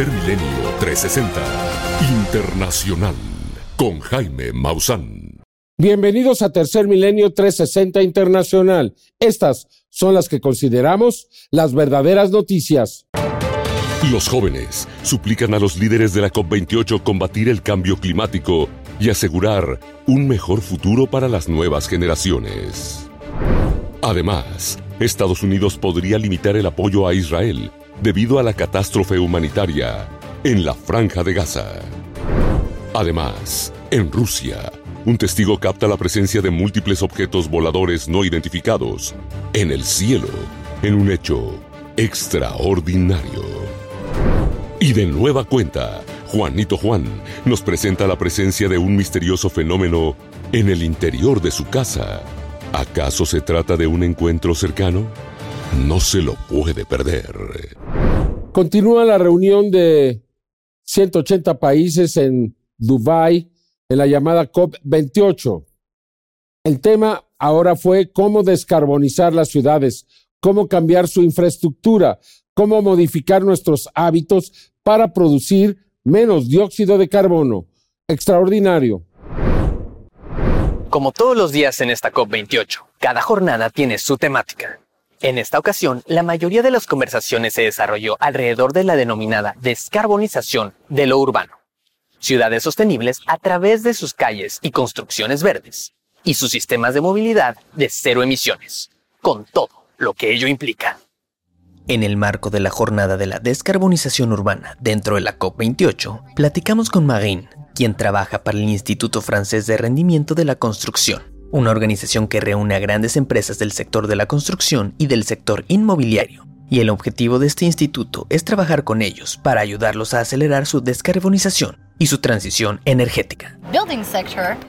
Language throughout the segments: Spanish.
Tercer Milenio 360 Internacional con Jaime Maussan. Bienvenidos a Tercer Milenio 360 Internacional. Estas son las que consideramos las verdaderas noticias. Los jóvenes suplican a los líderes de la COP28 combatir el cambio climático y asegurar un mejor futuro para las nuevas generaciones. Además, Estados Unidos podría limitar el apoyo a Israel debido a la catástrofe humanitaria en la franja de Gaza. Además, en Rusia, un testigo capta la presencia de múltiples objetos voladores no identificados en el cielo en un hecho extraordinario. Y de nueva cuenta, Juanito Juan nos presenta la presencia de un misterioso fenómeno en el interior de su casa. ¿Acaso se trata de un encuentro cercano? No se lo puede perder. Continúa la reunión de 180 países en Dubái en la llamada COP28. El tema ahora fue cómo descarbonizar las ciudades, cómo cambiar su infraestructura, cómo modificar nuestros hábitos para producir menos dióxido de carbono. Extraordinario. Como todos los días en esta COP28, cada jornada tiene su temática. En esta ocasión, la mayoría de las conversaciones se desarrolló alrededor de la denominada descarbonización de lo urbano. Ciudades sostenibles a través de sus calles y construcciones verdes, y sus sistemas de movilidad de cero emisiones, con todo lo que ello implica. En el marco de la jornada de la descarbonización urbana dentro de la COP28, platicamos con Marine, quien trabaja para el Instituto Francés de Rendimiento de la Construcción, una organización que reúne a grandes empresas del sector de la construcción y del sector inmobiliario. Y el objetivo de este instituto es trabajar con ellos para ayudarlos a acelerar su descarbonización y su transición energética.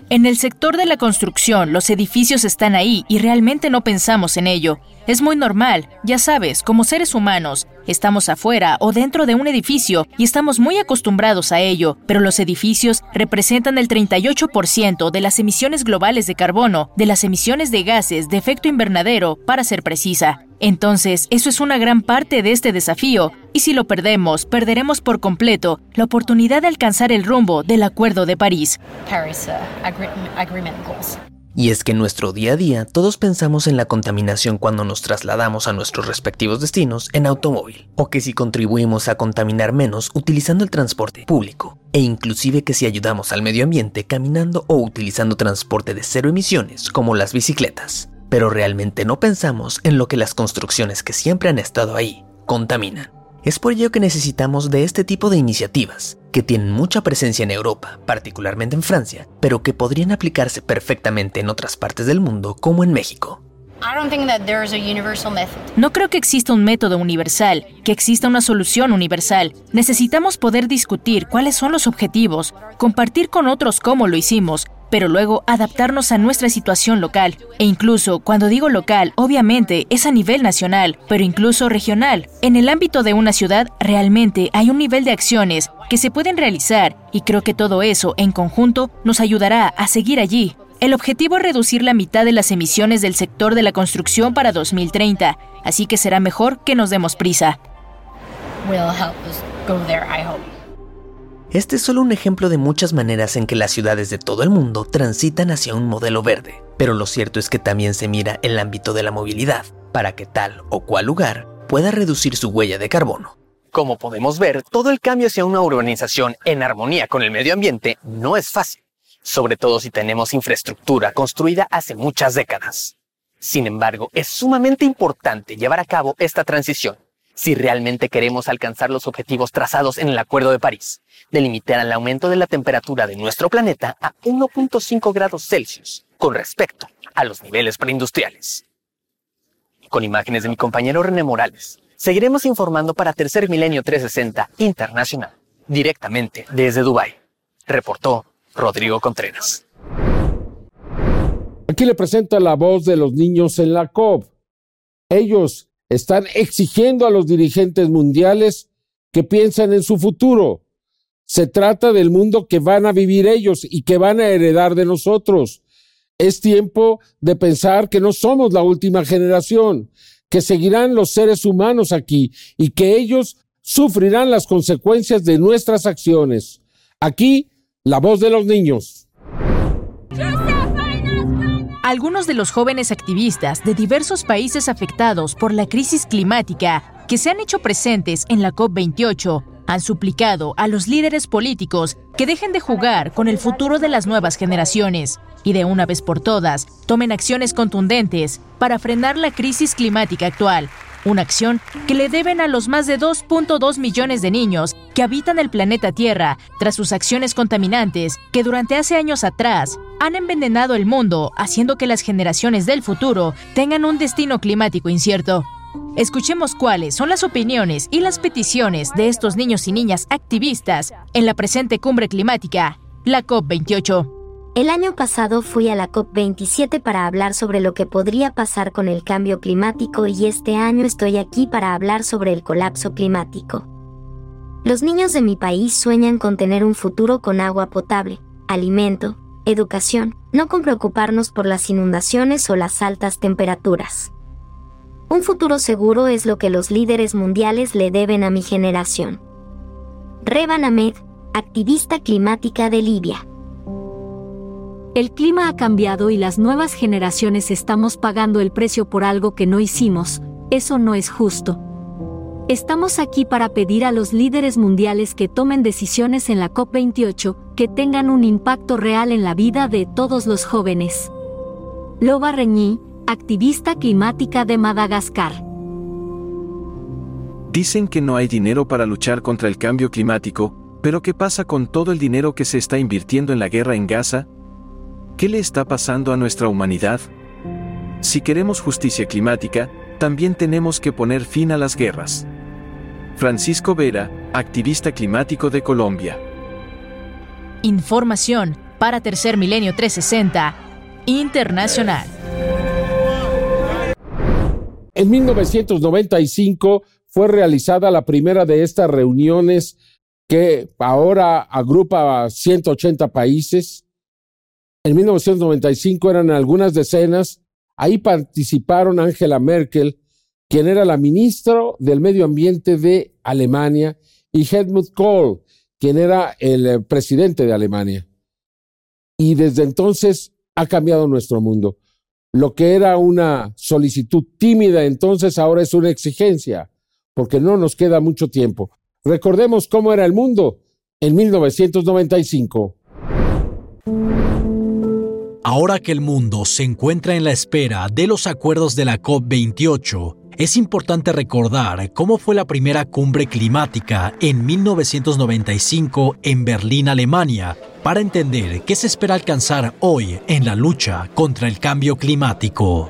En el sector de la construcción, los edificios están ahí y realmente no pensamos en ello. Es muy normal, ya sabes, como seres humanos, estamos afuera o dentro de un edificio y estamos muy acostumbrados a ello, pero los edificios representan el 38% de las emisiones globales de carbono, de las emisiones de gases de efecto invernadero, para ser precisa. Entonces, eso es una gran parte de este desafío, y si lo perdemos, perderemos por completo la oportunidad de alcanzar el rumbo del Acuerdo de París. Uh, y es que en nuestro día a día todos pensamos en la contaminación cuando nos trasladamos a nuestros respectivos destinos en automóvil, o que si contribuimos a contaminar menos utilizando el transporte público, e inclusive que si ayudamos al medio ambiente caminando o utilizando transporte de cero emisiones como las bicicletas. Pero realmente no pensamos en lo que las construcciones que siempre han estado ahí contaminan. Es por ello que necesitamos de este tipo de iniciativas, que tienen mucha presencia en Europa, particularmente en Francia, pero que podrían aplicarse perfectamente en otras partes del mundo como en México. No creo que exista un método universal, que exista una solución universal. Necesitamos poder discutir cuáles son los objetivos, compartir con otros cómo lo hicimos, pero luego adaptarnos a nuestra situación local. E incluso cuando digo local, obviamente es a nivel nacional, pero incluso regional. En el ámbito de una ciudad realmente hay un nivel de acciones que se pueden realizar y creo que todo eso en conjunto nos ayudará a seguir allí. El objetivo es reducir la mitad de las emisiones del sector de la construcción para 2030, así que será mejor que nos demos prisa. Este es solo un ejemplo de muchas maneras en que las ciudades de todo el mundo transitan hacia un modelo verde, pero lo cierto es que también se mira el ámbito de la movilidad, para que tal o cual lugar pueda reducir su huella de carbono. Como podemos ver, todo el cambio hacia una urbanización en armonía con el medio ambiente no es fácil, sobre todo si tenemos infraestructura construida hace muchas décadas. Sin embargo, es sumamente importante llevar a cabo esta transición si realmente queremos alcanzar los objetivos trazados en el Acuerdo de París, de limitar el aumento de la temperatura de nuestro planeta a 1.5 grados Celsius con respecto a los niveles preindustriales. Con imágenes de mi compañero René Morales, seguiremos informando para Tercer Milenio 360 Internacional, directamente desde Dubái. Reportó Rodrigo Contreras. Aquí le presenta la voz de los niños en la COP. Ellos están exigiendo a los dirigentes mundiales que piensen en su futuro. Se trata del mundo que van a vivir ellos y que van a heredar de nosotros. Es tiempo de pensar que no somos la última generación, que seguirán los seres humanos aquí y que ellos sufrirán las consecuencias de nuestras acciones. Aquí, la voz de los niños. Algunos de los jóvenes activistas de diversos países afectados por la crisis climática que se han hecho presentes en la COP28 han suplicado a los líderes políticos que dejen de jugar con el futuro de las nuevas generaciones y de una vez por todas tomen acciones contundentes para frenar la crisis climática actual, una acción que le deben a los más de 2.2 millones de niños que habitan el planeta Tierra tras sus acciones contaminantes que durante hace años atrás han envenenado el mundo, haciendo que las generaciones del futuro tengan un destino climático incierto. Escuchemos cuáles son las opiniones y las peticiones de estos niños y niñas activistas en la presente cumbre climática, la COP28. El año pasado fui a la COP27 para hablar sobre lo que podría pasar con el cambio climático y este año estoy aquí para hablar sobre el colapso climático. Los niños de mi país sueñan con tener un futuro con agua potable, alimento, educación, no con preocuparnos por las inundaciones o las altas temperaturas. Un futuro seguro es lo que los líderes mundiales le deben a mi generación. Reban Ahmed, activista climática de Libia. El clima ha cambiado y las nuevas generaciones estamos pagando el precio por algo que no hicimos, eso no es justo. Estamos aquí para pedir a los líderes mundiales que tomen decisiones en la COP28 que tengan un impacto real en la vida de todos los jóvenes. Loba Reñí, activista climática de Madagascar. Dicen que no hay dinero para luchar contra el cambio climático, pero ¿qué pasa con todo el dinero que se está invirtiendo en la guerra en Gaza, ¿Qué le está pasando a nuestra humanidad? Si queremos justicia climática, también tenemos que poner fin a las guerras. Francisco Vera, activista climático de Colombia. Información para Tercer Milenio 360 Internacional. En 1995 fue realizada la primera de estas reuniones que ahora agrupa a 180 países en 1995 eran algunas decenas. Ahí participaron Angela Merkel, quien era la ministra del Medio Ambiente de Alemania, y Helmut Kohl, quien era el eh, presidente de Alemania. Y desde entonces ha cambiado nuestro mundo. Lo que era una solicitud tímida entonces ahora es una exigencia, porque no nos queda mucho tiempo. Recordemos cómo era el mundo en 1995. Ahora que el mundo se encuentra en la espera de los acuerdos de la COP28, es importante recordar cómo fue la primera cumbre climática en 1995 en Berlín, Alemania, para entender qué se espera alcanzar hoy en la lucha contra el cambio climático.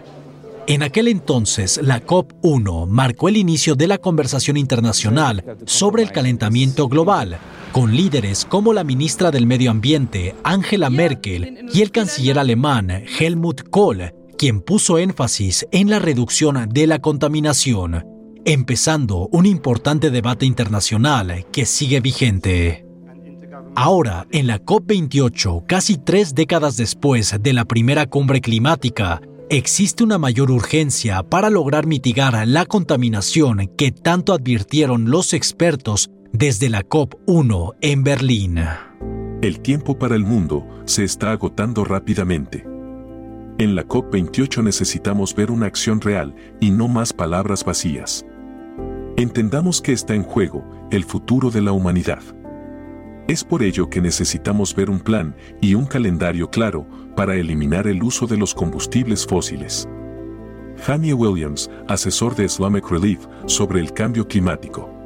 En aquel entonces, la COP1 marcó el inicio de la conversación internacional sobre el calentamiento global con líderes como la ministra del Medio Ambiente, Angela Merkel, y el canciller alemán, Helmut Kohl, quien puso énfasis en la reducción de la contaminación, empezando un importante debate internacional que sigue vigente. Ahora, en la COP28, casi tres décadas después de la primera cumbre climática, existe una mayor urgencia para lograr mitigar la contaminación que tanto advirtieron los expertos desde la COP1 en Berlín. El tiempo para el mundo se está agotando rápidamente. En la COP28 necesitamos ver una acción real y no más palabras vacías. Entendamos que está en juego el futuro de la humanidad. Es por ello que necesitamos ver un plan y un calendario claro para eliminar el uso de los combustibles fósiles. Jamie Williams, asesor de Islamic Relief sobre el cambio climático.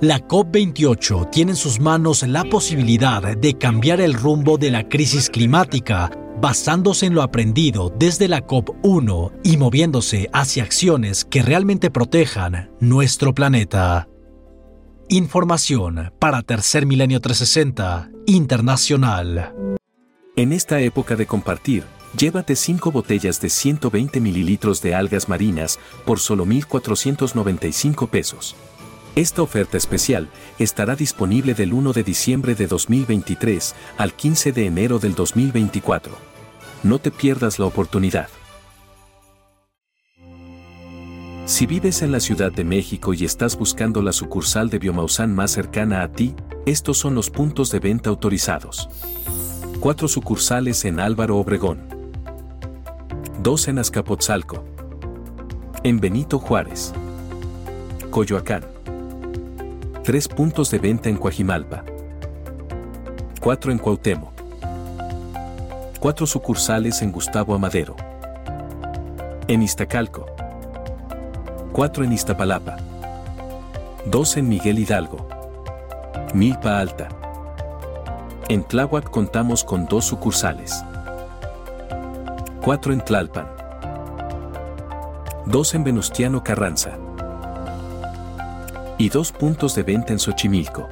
La COP28 tiene en sus manos la posibilidad de cambiar el rumbo de la crisis climática basándose en lo aprendido desde la COP1 y moviéndose hacia acciones que realmente protejan nuestro planeta. Información para Tercer Milenio 360 Internacional. En esta época de compartir, llévate 5 botellas de 120 mililitros de algas marinas por solo 1.495 pesos. Esta oferta especial estará disponible del 1 de diciembre de 2023 al 15 de enero del 2024. No te pierdas la oportunidad. Si vives en la Ciudad de México y estás buscando la sucursal de Biomausan más cercana a ti, estos son los puntos de venta autorizados. Cuatro sucursales en Álvaro Obregón. Dos en Azcapotzalco. En Benito Juárez. Coyoacán. Tres puntos de venta en Coajimalpa. Cuatro en Cuauhtémoc. Cuatro sucursales en Gustavo Amadero. En Iztacalco. 4 en Iztapalapa, 2 en Miguel Hidalgo, Milpa Alta. En Tláhuac contamos con dos sucursales, 4 en Tlalpan, 2 en Venustiano Carranza y dos puntos de venta en Xochimilco.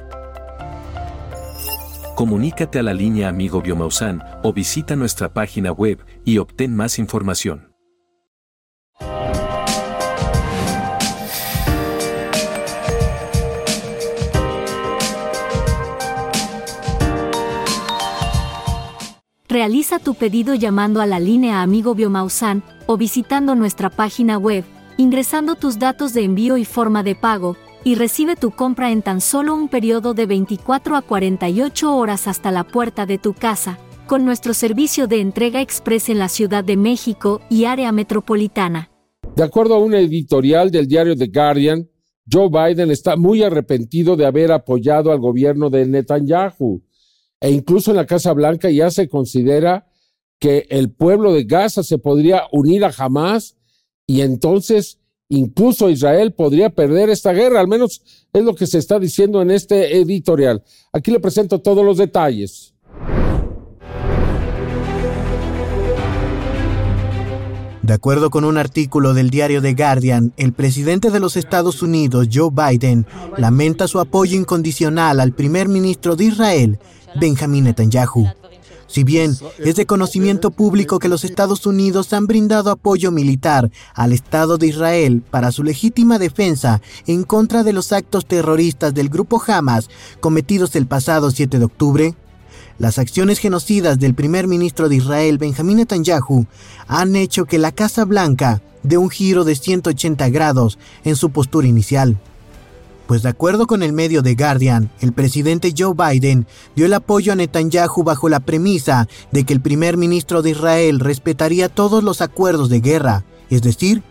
Comunícate a la línea Amigo Biomausan o visita nuestra página web y obtén más información. Realiza tu pedido llamando a la línea Amigo Biomausan o visitando nuestra página web, ingresando tus datos de envío y forma de pago, y recibe tu compra en tan solo un periodo de 24 a 48 horas hasta la puerta de tu casa, con nuestro servicio de entrega express en la Ciudad de México y área metropolitana. De acuerdo a un editorial del diario The Guardian, Joe Biden está muy arrepentido de haber apoyado al gobierno de Netanyahu e incluso en la Casa Blanca ya se considera que el pueblo de Gaza se podría unir a Hamas y entonces incluso Israel podría perder esta guerra, al menos es lo que se está diciendo en este editorial. Aquí le presento todos los detalles. De acuerdo con un artículo del diario The Guardian, el presidente de los Estados Unidos, Joe Biden, lamenta su apoyo incondicional al primer ministro de Israel, Benjamin Netanyahu. Si bien es de conocimiento público que los Estados Unidos han brindado apoyo militar al Estado de Israel para su legítima defensa en contra de los actos terroristas del grupo Hamas cometidos el pasado 7 de octubre, las acciones genocidas del primer ministro de Israel, Benjamin Netanyahu, han hecho que la Casa Blanca dé un giro de 180 grados en su postura inicial pues de acuerdo con el medio The Guardian, el presidente Joe Biden dio el apoyo a Netanyahu bajo la premisa de que el primer ministro de Israel respetaría todos los acuerdos de guerra, es decir,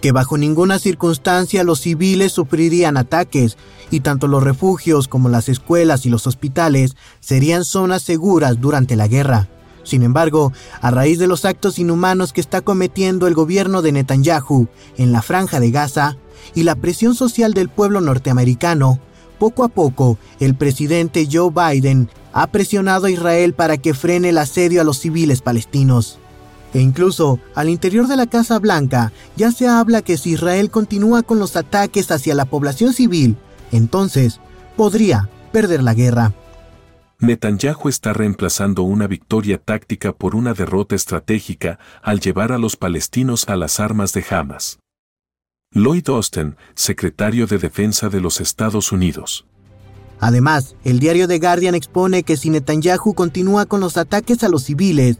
que bajo ninguna circunstancia los civiles sufrirían ataques y tanto los refugios como las escuelas y los hospitales serían zonas seguras durante la guerra. Sin embargo, a raíz de los actos inhumanos que está cometiendo el gobierno de Netanyahu en la franja de Gaza, y la presión social del pueblo norteamericano, poco a poco el presidente Joe Biden ha presionado a Israel para que frene el asedio a los civiles palestinos. E incluso al interior de la Casa Blanca ya se habla que si Israel continúa con los ataques hacia la población civil, entonces podría perder la guerra. Netanyahu está reemplazando una victoria táctica por una derrota estratégica al llevar a los palestinos a las armas de Hamas. Lloyd Austin, secretario de Defensa de los Estados Unidos. Además, el diario The Guardian expone que si Netanyahu continúa con los ataques a los civiles,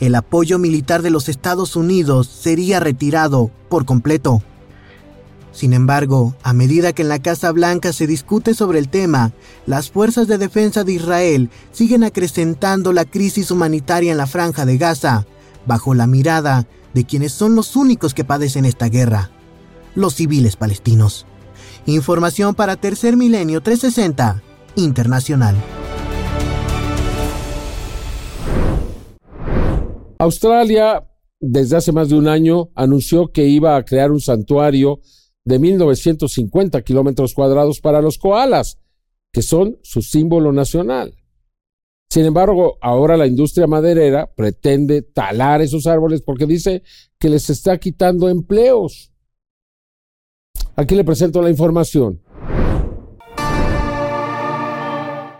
el apoyo militar de los Estados Unidos sería retirado por completo. Sin embargo, a medida que en la Casa Blanca se discute sobre el tema, las fuerzas de defensa de Israel siguen acrecentando la crisis humanitaria en la franja de Gaza, bajo la mirada de quienes son los únicos que padecen esta guerra, los civiles palestinos. Información para Tercer Milenio 360 Internacional. Australia, desde hace más de un año, anunció que iba a crear un santuario de 1950 kilómetros cuadrados para los koalas, que son su símbolo nacional. Sin embargo, ahora la industria maderera pretende talar esos árboles porque dice que les está quitando empleos. Aquí le presento la información.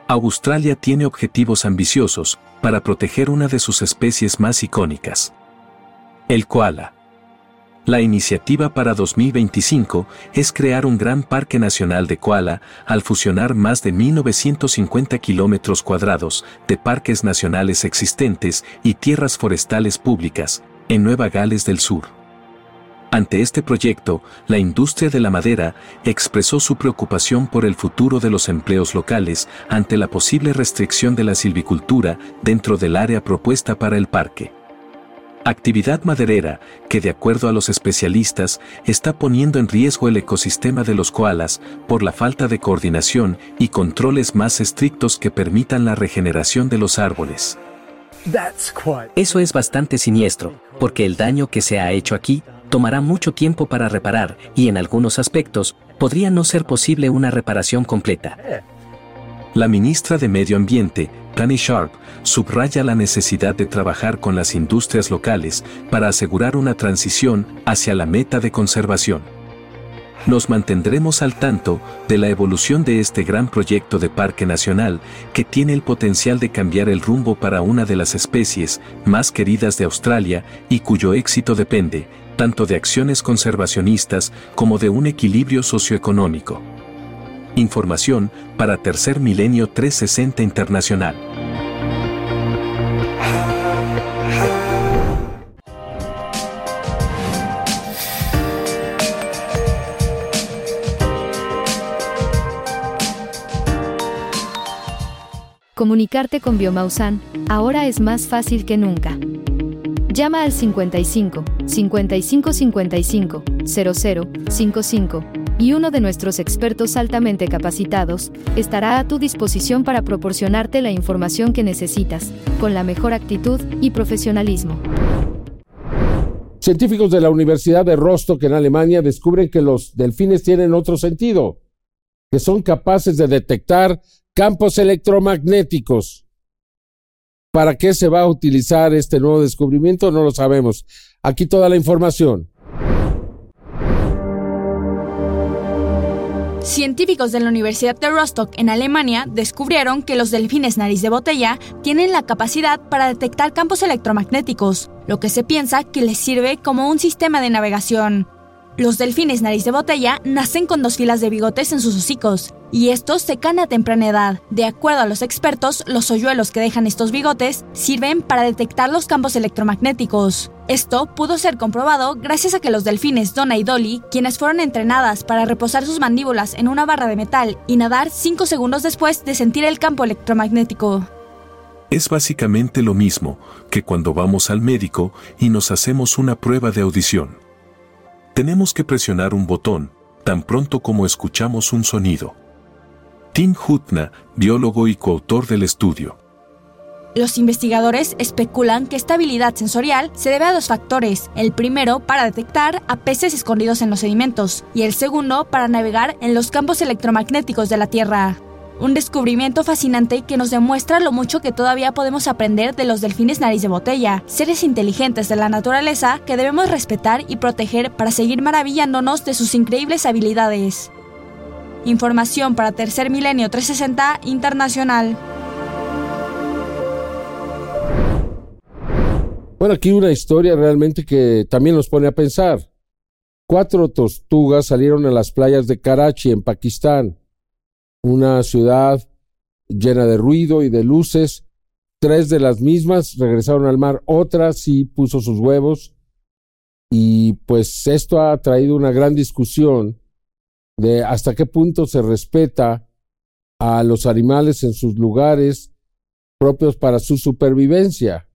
Australia tiene objetivos ambiciosos para proteger una de sus especies más icónicas, el koala. La iniciativa para 2025 es crear un gran parque nacional de koala al fusionar más de 1.950 kilómetros cuadrados de parques nacionales existentes y tierras forestales públicas en Nueva Gales del Sur. Ante este proyecto, la industria de la madera expresó su preocupación por el futuro de los empleos locales ante la posible restricción de la silvicultura dentro del área propuesta para el parque. Actividad maderera que, de acuerdo a los especialistas, está poniendo en riesgo el ecosistema de los koalas por la falta de coordinación y controles más estrictos que permitan la regeneración de los árboles. Eso es bastante siniestro, porque el daño que se ha hecho aquí tomará mucho tiempo para reparar y en algunos aspectos podría no ser posible una reparación completa. La ministra de Medio Ambiente, Tani Sharp, subraya la necesidad de trabajar con las industrias locales para asegurar una transición hacia la meta de conservación. Nos mantendremos al tanto de la evolución de este gran proyecto de parque nacional que tiene el potencial de cambiar el rumbo para una de las especies más queridas de Australia y cuyo éxito depende tanto de acciones conservacionistas como de un equilibrio socioeconómico. Información para Tercer Milenio 360 Internacional. Comunicarte con Biomausan ahora es más fácil que nunca. Llama al 55 55 55 00 55 y uno de nuestros expertos altamente capacitados estará a tu disposición para proporcionarte la información que necesitas, con la mejor actitud y profesionalismo. Científicos de la Universidad de Rostock en Alemania descubren que los delfines tienen otro sentido, que son capaces de detectar campos electromagnéticos. ¿Para qué se va a utilizar este nuevo descubrimiento? No lo sabemos. Aquí toda la información. Científicos de la Universidad de Rostock en Alemania descubrieron que los delfines nariz de botella tienen la capacidad para detectar campos electromagnéticos, lo que se piensa que les sirve como un sistema de navegación. Los delfines nariz de botella nacen con dos filas de bigotes en sus hocicos, y estos se caen a temprana edad. De acuerdo a los expertos, los hoyuelos que dejan estos bigotes sirven para detectar los campos electromagnéticos. Esto pudo ser comprobado gracias a que los delfines Donna y Dolly, quienes fueron entrenadas para reposar sus mandíbulas en una barra de metal y nadar 5 segundos después de sentir el campo electromagnético. Es básicamente lo mismo que cuando vamos al médico y nos hacemos una prueba de audición. Tenemos que presionar un botón, tan pronto como escuchamos un sonido. Tim Hutna, biólogo y coautor del estudio. Los investigadores especulan que esta habilidad sensorial se debe a dos factores. El primero para detectar a peces escondidos en los sedimentos y el segundo para navegar en los campos electromagnéticos de la Tierra. Un descubrimiento fascinante que nos demuestra lo mucho que todavía podemos aprender de los delfines nariz de botella, seres inteligentes de la naturaleza que debemos respetar y proteger para seguir maravillándonos de sus increíbles habilidades. Información para Tercer Milenio 360 Internacional. Bueno, aquí una historia realmente que también nos pone a pensar. Cuatro tortugas salieron a las playas de Karachi, en Pakistán una ciudad llena de ruido y de luces. Tres de las mismas regresaron al mar, otra sí puso sus huevos. Y pues esto ha traído una gran discusión de hasta qué punto se respeta a los animales en sus lugares propios para su supervivencia.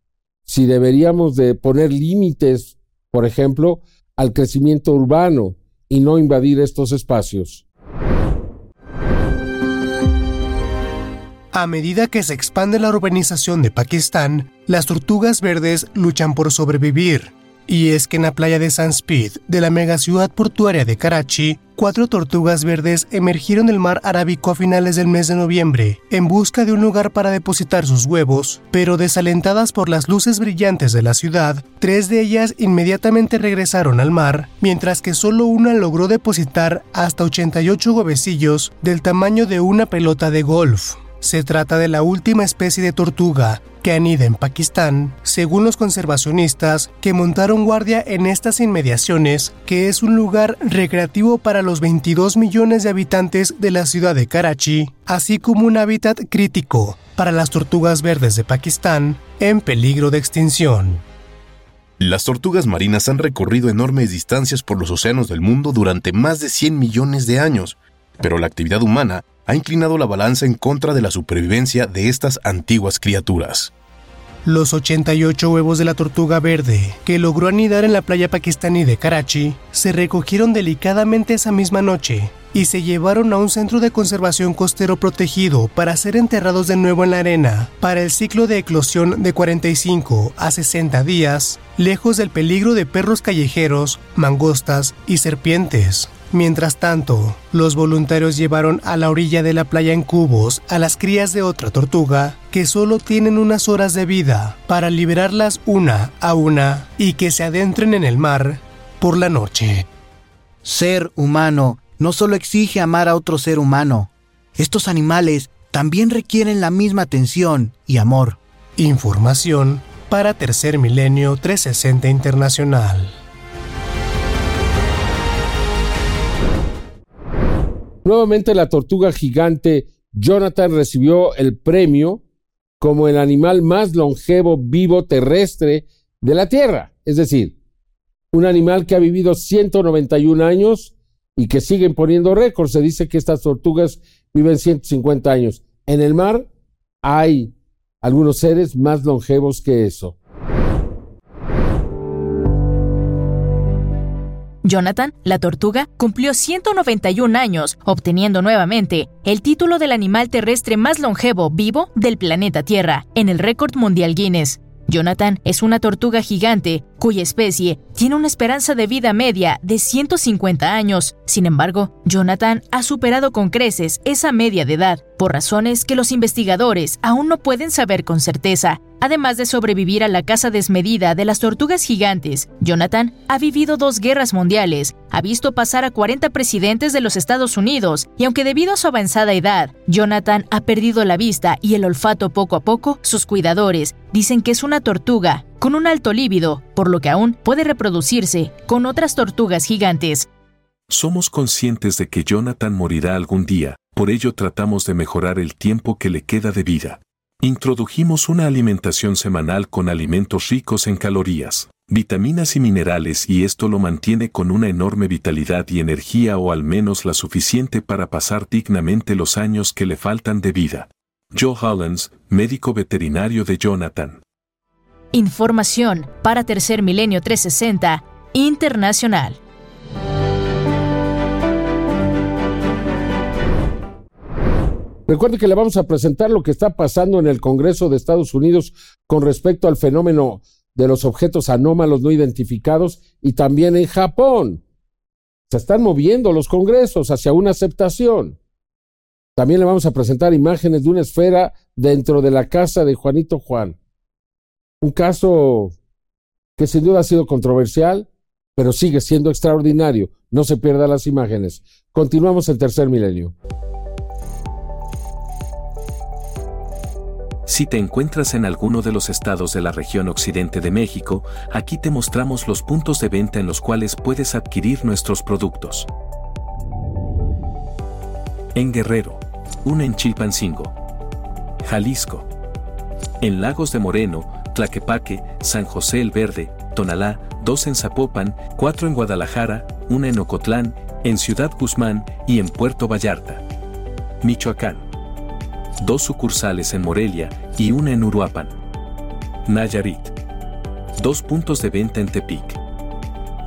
Si deberíamos de poner límites, por ejemplo, al crecimiento urbano y no invadir estos espacios. A medida que se expande la urbanización de Pakistán, las tortugas verdes luchan por sobrevivir. Y es que en la playa de Sanspit, de la megaciudad portuaria de Karachi, cuatro tortugas verdes emergieron del mar Arábico a finales del mes de noviembre, en busca de un lugar para depositar sus huevos, pero desalentadas por las luces brillantes de la ciudad, tres de ellas inmediatamente regresaron al mar, mientras que solo una logró depositar hasta 88 huevecillos del tamaño de una pelota de golf. Se trata de la última especie de tortuga que anida en Pakistán, según los conservacionistas que montaron guardia en estas inmediaciones, que es un lugar recreativo para los 22 millones de habitantes de la ciudad de Karachi, así como un hábitat crítico para las tortugas verdes de Pakistán en peligro de extinción. Las tortugas marinas han recorrido enormes distancias por los océanos del mundo durante más de 100 millones de años, pero la actividad humana ha inclinado la balanza en contra de la supervivencia de estas antiguas criaturas. Los 88 huevos de la tortuga verde, que logró anidar en la playa pakistaní de Karachi, se recogieron delicadamente esa misma noche y se llevaron a un centro de conservación costero protegido para ser enterrados de nuevo en la arena para el ciclo de eclosión de 45 a 60 días, lejos del peligro de perros callejeros, mangostas y serpientes. Mientras tanto, los voluntarios llevaron a la orilla de la playa en cubos a las crías de otra tortuga que solo tienen unas horas de vida para liberarlas una a una y que se adentren en el mar por la noche. Ser humano no solo exige amar a otro ser humano. Estos animales también requieren la misma atención y amor. Información para Tercer Milenio 360 Internacional. Nuevamente la tortuga gigante Jonathan recibió el premio como el animal más longevo vivo terrestre de la Tierra. Es decir, un animal que ha vivido 191 años y que siguen poniendo récords. Se dice que estas tortugas viven 150 años. En el mar hay algunos seres más longevos que eso. Jonathan, la tortuga, cumplió 191 años, obteniendo nuevamente el título del animal terrestre más longevo vivo del planeta Tierra en el récord mundial Guinness. Jonathan es una tortuga gigante cuya especie tiene una esperanza de vida media de 150 años. Sin embargo, Jonathan ha superado con creces esa media de edad, por razones que los investigadores aún no pueden saber con certeza. Además de sobrevivir a la caza desmedida de las tortugas gigantes, Jonathan ha vivido dos guerras mundiales, ha visto pasar a 40 presidentes de los Estados Unidos y aunque debido a su avanzada edad, Jonathan ha perdido la vista y el olfato poco a poco, sus cuidadores dicen que es una tortuga con un alto líbido, por lo que aún puede reproducirse con otras tortugas gigantes. Somos conscientes de que Jonathan morirá algún día, por ello tratamos de mejorar el tiempo que le queda de vida. Introdujimos una alimentación semanal con alimentos ricos en calorías, vitaminas y minerales y esto lo mantiene con una enorme vitalidad y energía o al menos la suficiente para pasar dignamente los años que le faltan de vida. Joe Hollins, médico veterinario de Jonathan. Información para Tercer Milenio 360 Internacional. Recuerde que le vamos a presentar lo que está pasando en el Congreso de Estados Unidos con respecto al fenómeno de los objetos anómalos no identificados y también en Japón. Se están moviendo los congresos hacia una aceptación. También le vamos a presentar imágenes de una esfera dentro de la casa de Juanito Juan. Un caso que sin duda ha sido controversial, pero sigue siendo extraordinario. No se pierdan las imágenes. Continuamos el tercer milenio. Si te encuentras en alguno de los estados de la región occidente de México, aquí te mostramos los puntos de venta en los cuales puedes adquirir nuestros productos. En Guerrero, una en Chilpancingo, Jalisco, en Lagos de Moreno, Tlaquepaque, San José el Verde, Tonalá, dos en Zapopan, cuatro en Guadalajara, una en Ocotlán, en Ciudad Guzmán y en Puerto Vallarta. Michoacán. Dos sucursales en Morelia y una en Uruapan. Nayarit. Dos puntos de venta en Tepic.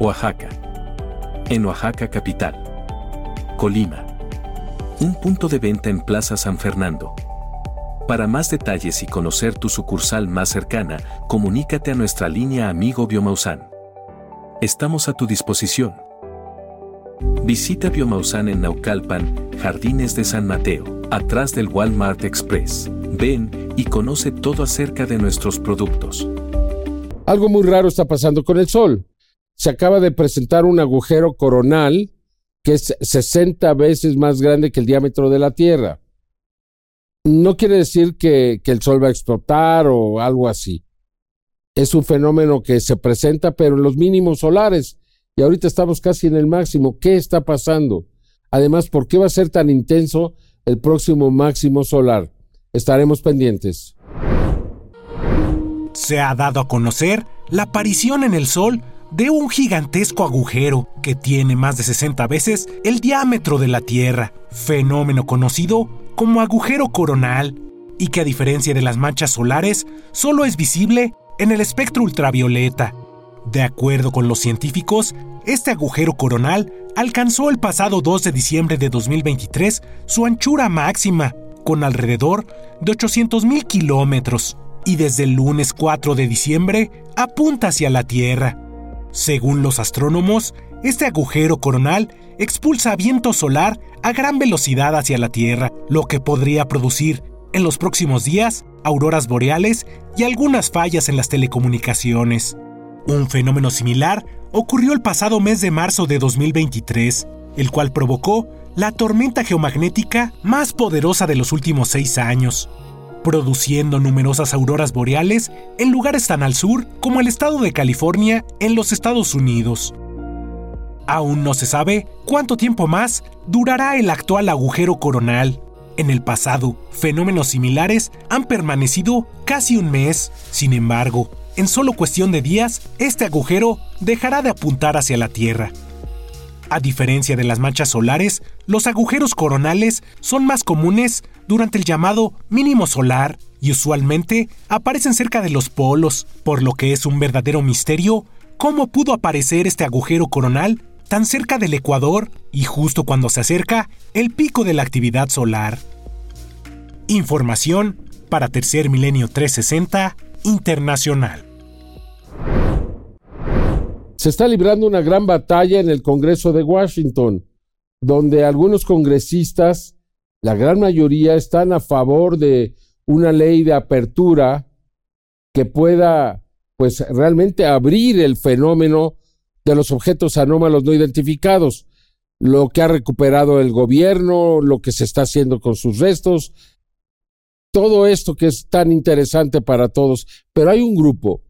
Oaxaca. En Oaxaca capital. Colima. Un punto de venta en Plaza San Fernando. Para más detalles y conocer tu sucursal más cercana, comunícate a nuestra línea Amigo Biomausan. Estamos a tu disposición. Visita Biomausan en Naucalpan, Jardines de San Mateo, atrás del Walmart Express. Ven y conoce todo acerca de nuestros productos. Algo muy raro está pasando con el Sol. Se acaba de presentar un agujero coronal que es 60 veces más grande que el diámetro de la Tierra no quiere decir que, el sol va a explotar o algo así. Es un fenómeno que se presenta, pero en los mínimos solares. Y ahorita estamos casi en el máximo. ¿Qué está pasando? Además, ¿por qué va a ser tan intenso el próximo máximo solar? Estaremos pendientes. Se ha dado a conocer la aparición en el Sol de un gigantesco agujero que tiene más de 60 veces el diámetro de la Tierra, fenómeno conocido como agujero coronal, y que a diferencia de las manchas solares, solo es visible en el espectro ultravioleta. De acuerdo con los científicos, este agujero coronal alcanzó el pasado 2 de diciembre de 2023 su anchura máxima, con alrededor de 800.000 kilómetros, y desde el lunes 4 de diciembre apunta hacia la Tierra. Según los astrónomos, este agujero coronal expulsa viento solar a gran velocidad hacia la Tierra, lo que podría producir en los próximos días auroras boreales y algunas fallas en las telecomunicaciones. Un fenómeno similar ocurrió el pasado mes de marzo de 2023, el cual provocó la tormenta geomagnética más poderosa de los últimos seis años produciendo numerosas auroras boreales en lugares tan al sur como el estado de California en los Estados Unidos. Aún no se sabe cuánto tiempo más durará el actual agujero coronal. En el pasado, fenómenos similares han permanecido casi un mes. Sin embargo, en solo cuestión de días, este agujero dejará de apuntar hacia la Tierra. A diferencia de las manchas solares, los agujeros coronales son más comunes durante el llamado mínimo solar y usualmente aparecen cerca de los polos, por lo que es un verdadero misterio cómo pudo aparecer este agujero coronal tan cerca del ecuador y justo cuando se acerca el pico de la actividad solar. Información para Tercer Milenio 360 Internacional. Se está librando una gran batalla en el Congreso de Washington, donde algunos congresistas, la gran mayoría, están a favor de una ley de apertura que pueda, pues, realmente abrir el fenómeno de los objetos anómalos no identificados, lo que ha recuperado el gobierno, lo que se está haciendo con sus restos, todo esto que es tan interesante para todos, pero hay un grupo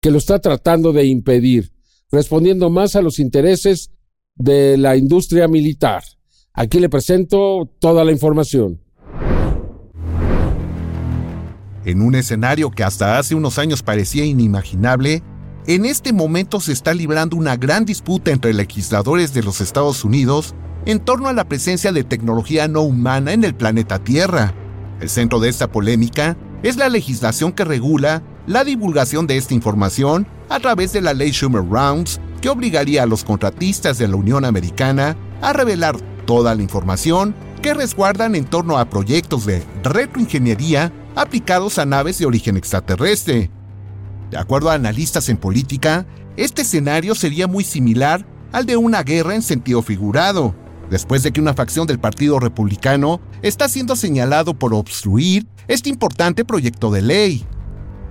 que lo está tratando de impedir respondiendo más a los intereses de la industria militar. Aquí le presento toda la información. En un escenario que hasta hace unos años parecía inimaginable, en este momento se está librando una gran disputa entre legisladores de los Estados Unidos en torno a la presencia de tecnología no humana en el planeta Tierra. El centro de esta polémica es la legislación que regula la divulgación de esta información a través de la ley Schumer Rounds, que obligaría a los contratistas de la Unión Americana a revelar toda la información que resguardan en torno a proyectos de retroingeniería aplicados a naves de origen extraterrestre. De acuerdo a analistas en política, este escenario sería muy similar al de una guerra en sentido figurado, después de que una facción del Partido Republicano está siendo señalado por obstruir este importante proyecto de ley.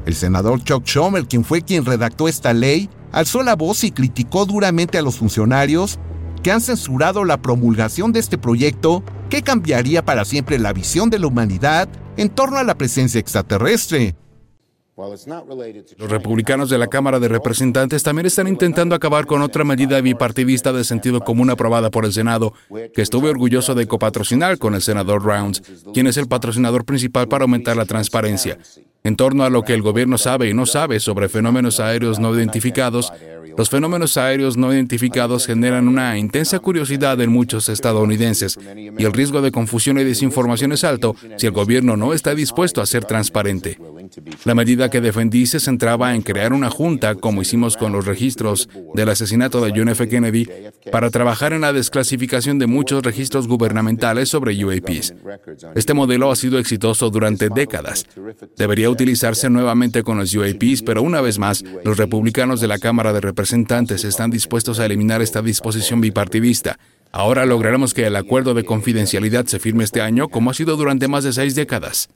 El senador Chuck Schumer, quien fue quien redactó esta ley, alzó la voz y criticó duramente a los funcionarios que han censurado la promulgación de este proyecto que cambiaría para siempre la visión de la humanidad en torno a la presencia extraterrestre. Los republicanos de la Cámara de Representantes también están intentando acabar con otra medida bipartidista de sentido común aprobada por el Senado, que estuve orgulloso de copatrocinar con el senador Rounds, quien es el patrocinador principal para aumentar la transparencia. En torno a lo que el gobierno sabe y no sabe sobre fenómenos aéreos no identificados, los fenómenos aéreos no identificados generan una intensa curiosidad en muchos estadounidenses y el riesgo de confusión y desinformación es alto si el gobierno no está dispuesto a ser transparente. La medida que defendí se centraba en crear una junta, como hicimos con los registros del asesinato de John F. Kennedy, para trabajar en la desclasificación de muchos registros gubernamentales sobre UAPs. Este modelo ha sido exitoso durante décadas. Debería utilizarse nuevamente con los UAPs, pero una vez más, los republicanos de la Cámara de Representantes están dispuestos a eliminar esta disposición bipartidista. Ahora lograremos que el acuerdo de confidencialidad se firme este año como ha sido durante más de seis décadas.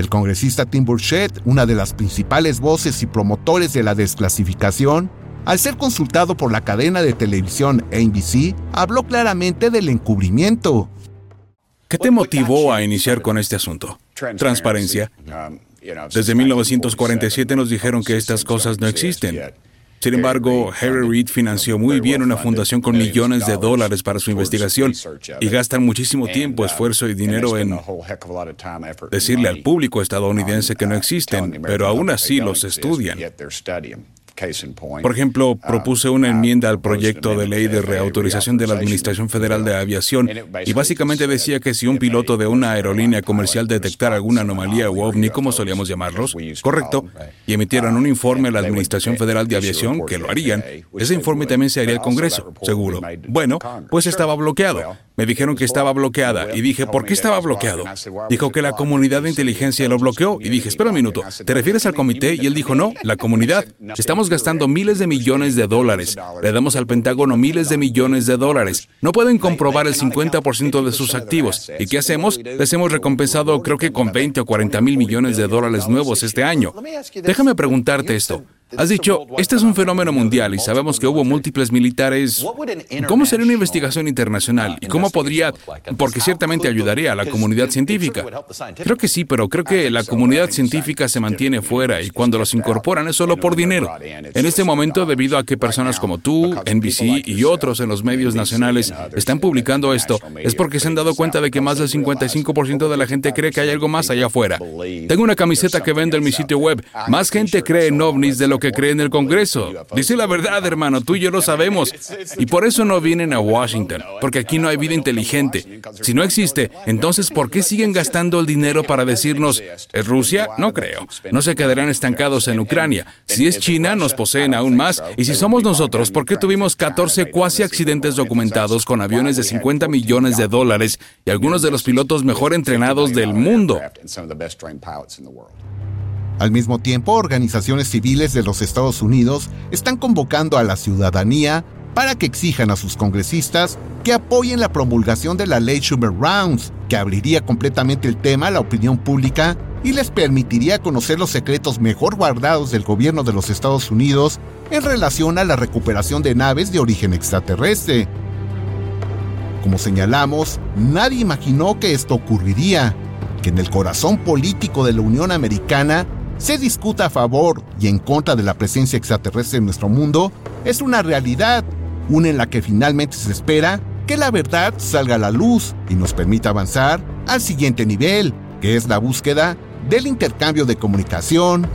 El congresista Tim Burchett, una de las principales voces y promotores de la desclasificación, al ser consultado por la cadena de televisión ABC, habló claramente del encubrimiento. ¿Qué te motivó a iniciar con este asunto? Transparencia. Desde 1947 nos dijeron que estas cosas no existen. Sin embargo, Harry Reid financió muy bien una fundación con millones de dólares para su investigación y gastan muchísimo tiempo, esfuerzo y dinero en decirle al público estadounidense que no existen, pero aún así los estudian. Por ejemplo, propuse una enmienda al proyecto de ley de reautorización de la Administración Federal de Aviación. Y básicamente decía que si un piloto de una aerolínea comercial detectara alguna anomalía o ovni, como solíamos llamarlos, correcto, y emitieran un informe a la Administración Federal de Aviación, que lo harían, ese informe también se haría al Congreso, seguro. Bueno, pues estaba bloqueado. Me dijeron que estaba bloqueada. y dije, ¿por qué estaba bloqueado? Dijo que la comunidad de inteligencia lo bloqueó. Y dije, espera un minuto, ¿te refieres al comité? Y él dijo, no, la comunidad. Estamos gastando miles de millones de dólares. Le damos al Pentágono miles de millones de dólares. No pueden comprobar el 50% de sus activos. ¿Y qué hacemos? Les hemos recompensado creo que con 20 o 40 mil millones de dólares nuevos este año. Déjame preguntarte esto. Has dicho, este es un fenómeno mundial y sabemos que hubo múltiples militares. ¿Cómo sería una investigación internacional? ¿Y cómo podría, porque ciertamente ayudaría a la comunidad científica? Creo que sí, pero creo que la comunidad científica se mantiene fuera y cuando los incorporan es solo por dinero. En este momento, debido a que personas como tú, NBC y otros en los medios nacionales están publicando esto, es porque se han dado cuenta de que más del 55% de la gente cree que hay algo más allá afuera. Tengo una camiseta que vendo en mi sitio web. Más gente cree en ovnis de lo que cree en el Congreso. Dice la verdad, hermano, tú y yo lo sabemos. Y por eso no vienen a Washington, porque aquí no hay vida inteligente. Si no existe, entonces ¿por qué siguen gastando el dinero para decirnos, ¿es Rusia? No creo. No se quedarán estancados en Ucrania. Si es China, nos poseen aún más. Y si somos nosotros, ¿por qué tuvimos 14 cuasi accidentes documentados con aviones de 50 millones de dólares y algunos de los pilotos mejor entrenados del mundo? Al mismo tiempo, organizaciones civiles de los Estados Unidos están convocando a la ciudadanía para que exijan a sus congresistas que apoyen la promulgación de la ley Schumer Rounds, que abriría completamente el tema a la opinión pública y les permitiría conocer los secretos mejor guardados del gobierno de los Estados Unidos en relación a la recuperación de naves de origen extraterrestre. Como señalamos, nadie imaginó que esto ocurriría, que en el corazón político de la Unión Americana se discuta a favor y en contra de la presencia extraterrestre en nuestro mundo es una realidad, una en la que finalmente se espera que la verdad salga a la luz y nos permita avanzar al siguiente nivel, que es la búsqueda del intercambio de comunicación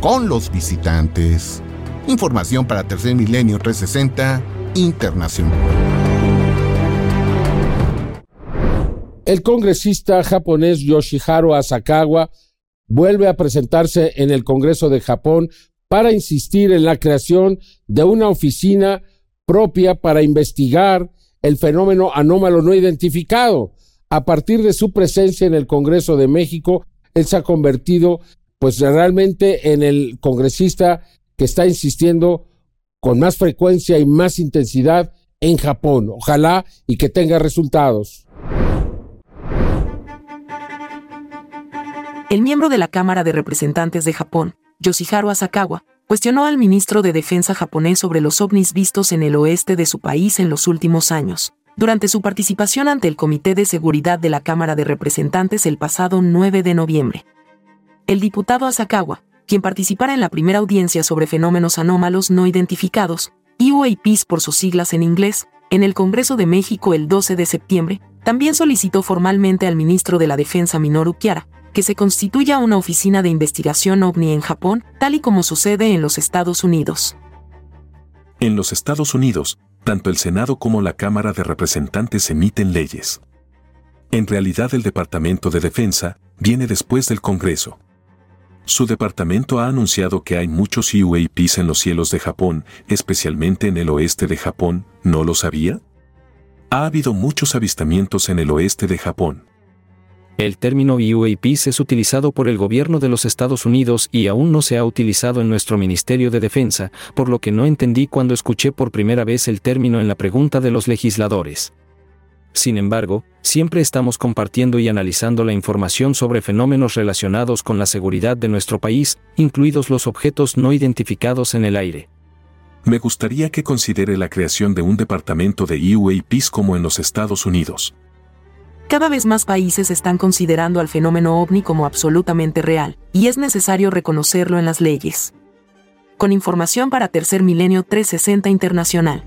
con los visitantes. Información para Tercer Milenio 360 Internacional. El congresista japonés Yoshiharu Asakawa vuelve a presentarse en el Congreso de Japón para insistir en la creación de una oficina propia para investigar el fenómeno anómalo no identificado. A partir de su presencia en el Congreso de México, él se ha convertido pues realmente en el congresista que está insistiendo con más frecuencia y más intensidad en Japón. Ojalá y que tenga resultados. El miembro de la Cámara de Representantes de Japón, Yoshiharu Asakawa, cuestionó al ministro de Defensa japonés sobre los ovnis vistos en el oeste de su país en los últimos años, durante su participación ante el Comité de Seguridad de la Cámara de Representantes el pasado 9 de noviembre. El diputado Asakawa, quien participara en la primera audiencia sobre fenómenos anómalos no identificados, UAPs por sus siglas en inglés, en el Congreso de México el 12 de septiembre, también solicitó formalmente al ministro de la Defensa Minoru Kiara que se constituya una oficina de investigación ovni en Japón, tal y como sucede en los Estados Unidos. En los Estados Unidos, tanto el Senado como la Cámara de Representantes emiten leyes. En realidad el Departamento de Defensa viene después del Congreso. Su departamento ha anunciado que hay muchos UAPs en los cielos de Japón, especialmente en el oeste de Japón, ¿no lo sabía? Ha habido muchos avistamientos en el oeste de Japón. El término UAPs es utilizado por el gobierno de los Estados Unidos y aún no se ha utilizado en nuestro Ministerio de Defensa, por lo que no entendí cuando escuché por primera vez el término en la pregunta de los legisladores. Sin embargo, siempre estamos compartiendo y analizando la información sobre fenómenos relacionados con la seguridad de nuestro país, incluidos los objetos no identificados en el aire. Me gustaría que considere la creación de un departamento de UAPs como en los Estados Unidos. Cada vez más países están considerando al fenómeno ovni como absolutamente real, y es necesario reconocerlo en las leyes. con información para Tercer Milenio 360 Internacional.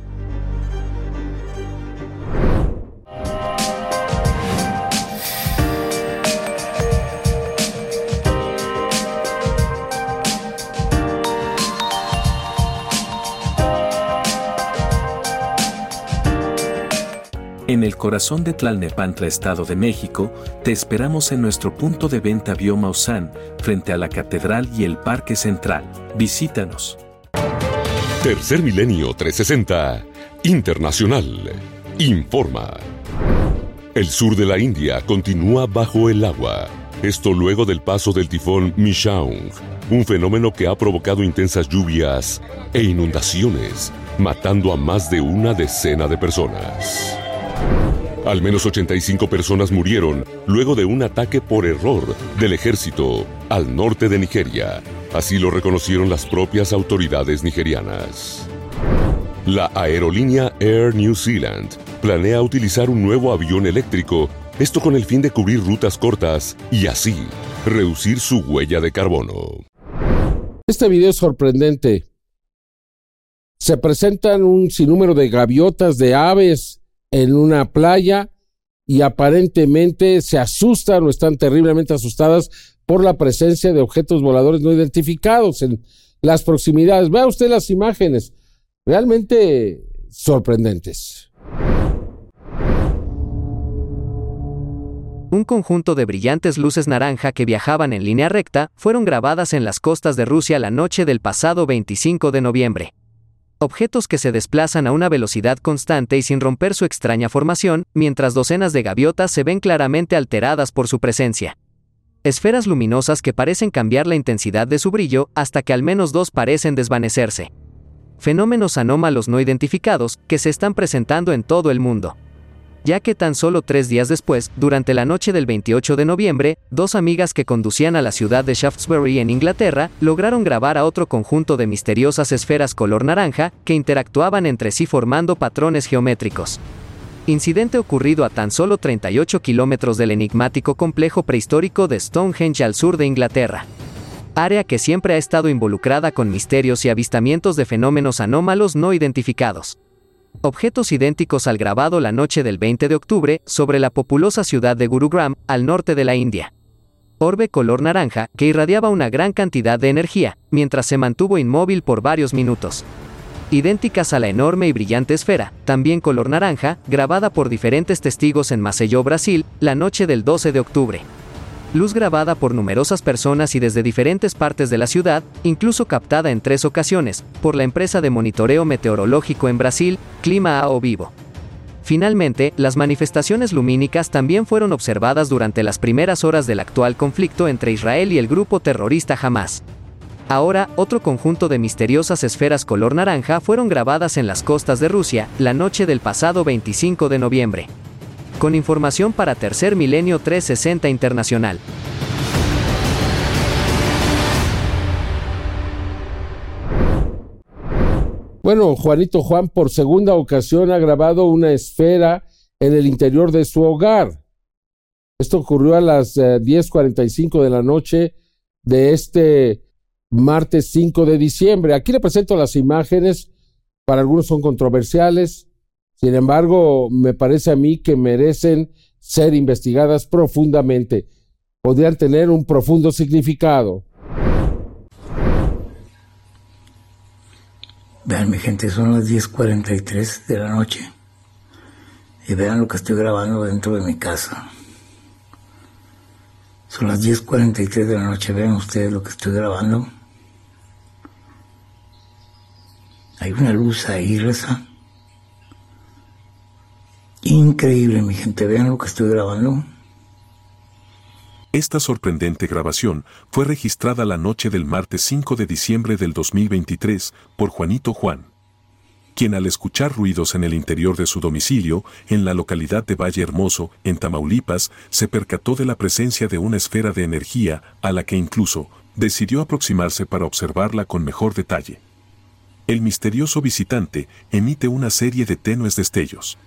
En el corazón de Tlalnepantla, Estado de México, te esperamos en nuestro punto de venta Biomausan, frente a la Catedral y el Parque Central. Visítanos. Tercer Milenio 360 Internacional informa. El sur de la India continúa bajo el agua. Esto luego del paso del tifón Mishaung, un fenómeno que ha provocado intensas lluvias e inundaciones, matando a más de una decena de personas. Al menos 85 personas murieron luego de un ataque por error del ejército al norte de Nigeria. Así lo reconocieron las propias autoridades nigerianas. La aerolínea Air New Zealand planea utilizar un nuevo avión eléctrico, esto con el fin de cubrir rutas cortas y así reducir su huella de carbono. Este video es sorprendente. Se presentan un sinnúmero de gaviotas, de aves, en una playa y aparentemente se asustan o están terriblemente asustadas por la presencia de objetos voladores no identificados en las proximidades. Vea usted las imágenes, realmente sorprendentes. Un conjunto de brillantes luces naranja que viajaban en línea recta fueron grabadas en las costas de Rusia la noche del pasado 25 de noviembre objetos que se desplazan a una velocidad constante y sin romper su extraña formación, mientras docenas de gaviotas se ven claramente alteradas por su presencia. Esferas luminosas que parecen cambiar la intensidad de su brillo hasta que al menos dos parecen desvanecerse. Fenómenos anómalos no identificados que se están presentando en todo el mundo ya que tan solo tres días después, durante la noche del 28 de noviembre, dos amigas que conducían a la ciudad de Shaftesbury en Inglaterra lograron grabar a otro conjunto de misteriosas esferas color naranja que interactuaban entre sí formando patrones geométricos. Incidente ocurrido a tan solo 38 kilómetros del enigmático complejo prehistórico de Stonehenge al sur de Inglaterra área que siempre ha estado involucrada con misterios y avistamientos de fenómenos anómalos no identificados objetos idénticos al grabado la noche del 20 de octubre sobre la populosa ciudad de Gurugram, al norte de la India. Orbe color naranja que irradiaba una gran cantidad de energía, mientras se mantuvo inmóvil por varios minutos. Idénticas a la enorme y brillante esfera, también color naranja, grabada por diferentes testigos en Maceió, Brasil, la noche del 12 de octubre luz grabada por numerosas personas y desde diferentes partes de la ciudad, incluso captada en tres ocasiones, por la empresa de monitoreo meteorológico en Brasil, Clima A o Vivo. Finalmente, las manifestaciones lumínicas también fueron observadas durante las primeras horas del actual conflicto entre Israel y el grupo terrorista Hamas. Ahora, otro conjunto de misteriosas esferas color naranja fueron grabadas en las costas de Rusia, la noche del pasado 25 de noviembre con información para Tercer Milenio 360 Internacional. Bueno, Juanito Juan por segunda ocasión ha grabado una esfera en el interior de su hogar. Esto ocurrió a las 10.45 eh, de la noche de este martes 5 de diciembre. Aquí le presento las imágenes, para algunos son controversiales, sin embargo, me parece a mí que merecen ser investigadas profundamente. Podrían tener un profundo significado. Vean mi gente, son las 10.43 de la noche. Y vean lo que estoy grabando dentro de mi casa. Son las 10.43 de la noche, vean ustedes lo que estoy grabando. Hay una luz ahí, Reza. Increíble, mi gente. Vean lo que estoy grabando. Esta sorprendente grabación fue registrada la noche del martes 5 de diciembre del 2023 por Juanito Juan, quien al escuchar ruidos en el interior de su domicilio, en la localidad de Valle Hermoso, en Tamaulipas, se percató de la presencia de una esfera de energía a la que incluso decidió aproximarse para observarla con mejor detalle. El misterioso visitante emite una serie de tenues destellos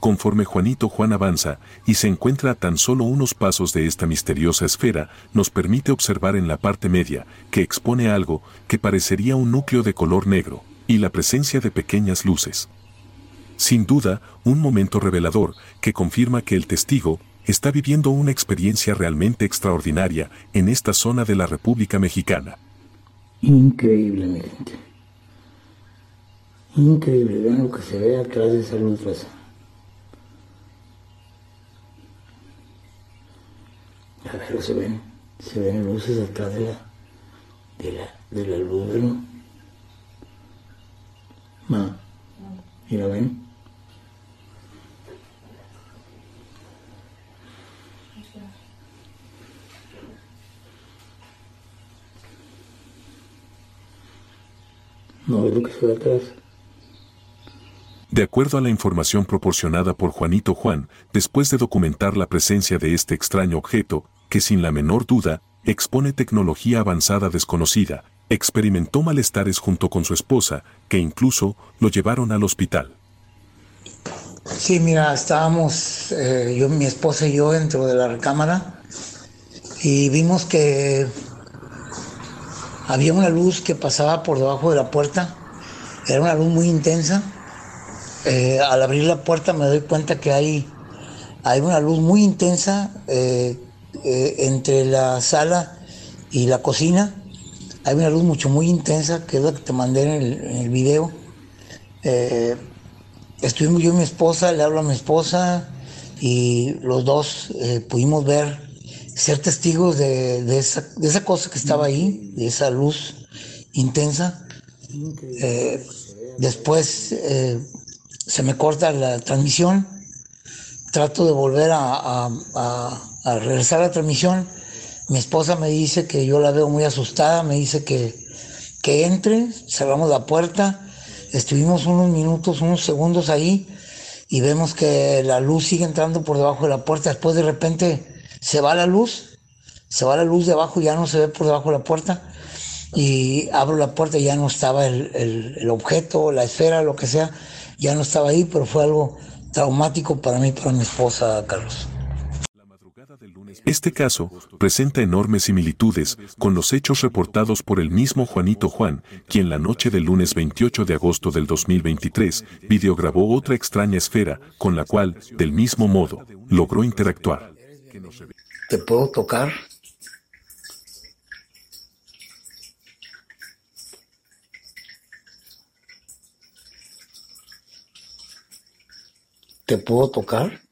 Conforme Juanito Juan avanza y se encuentra a tan solo unos pasos de esta misteriosa esfera, nos permite observar en la parte media, que expone algo que parecería un núcleo de color negro, y la presencia de pequeñas luces. Sin duda, un momento revelador que confirma que el testigo está viviendo una experiencia realmente extraordinaria en esta zona de la República Mexicana. Increíble, mi gente. Increíble, vean lo que se ve atrás de esa luz. A ver, se ven, se ven luces atrás de la, de la, de la luz, ¿no? Ma, mira, ven. No es lo que se ve atrás. De acuerdo a la información proporcionada por Juanito Juan, después de documentar la presencia de este extraño objeto, que sin la menor duda, expone tecnología avanzada desconocida, experimentó malestares junto con su esposa, que incluso lo llevaron al hospital. Sí, mira, estábamos eh, yo, mi esposa y yo dentro de la recámara y vimos que había una luz que pasaba por debajo de la puerta. Era una luz muy intensa. Eh, al abrir la puerta me doy cuenta que hay, hay una luz muy intensa eh, entre la sala y la cocina. Hay una luz mucho muy intensa, que es la que te mandé en el, en el video. estuvimos yo y mi esposa, le hablo a mi esposa y los dos pudimos ver ser testigos de, esa, cosa que estaba ahí, de esa luz intensa. Eh, después eh, se me corta la transmisión, trato de volver a, regresar a la transmisión. Mi esposa me dice que yo la veo muy asustada, me dice que, que entre, cerramos la puerta, estuvimos unos minutos, unos segundos ahí y vemos que la luz sigue entrando por debajo de la puerta. Después de repente se va la luz, se va la luz de abajo, ya no se ve por debajo de la puerta, y abro la puerta y ya no estaba el, objeto, la esfera, lo que sea, ya no estaba ahí, pero fue algo traumático para mí, para mi esposa, Carlos. Este caso presenta enormes similitudes con los hechos reportados por el mismo Juanito Juan, quien la noche del lunes 28 de agosto del 2023 videograbó otra extraña esfera con la cual, del mismo modo, logró interactuar. ¿Te puedo tocar? ¿Te puedo tocar?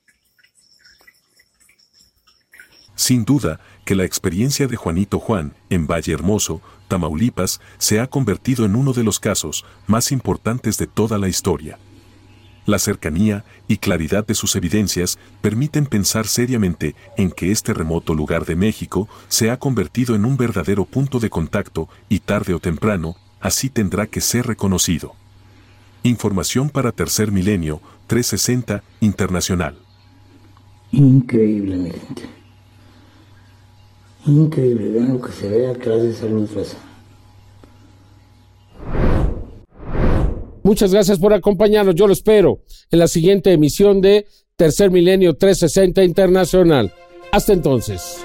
Sin duda que la experiencia de Juanito Juan en Valle Hermoso, Tamaulipas, se ha convertido en uno de los casos más importantes de toda la historia. La cercanía y claridad de sus evidencias permiten pensar seriamente en que este remoto lugar de México se ha convertido en un verdadero punto de contacto y tarde o temprano, así tendrá que ser reconocido. Información para Tercer Milenio 360 Internacional. Increíble, Increíble, vean lo que se ve atrás de esa. Muchas gracias por acompañarnos. Yo lo espero en la siguiente emisión de Tercer Milenio 360 Internacional. Hasta entonces.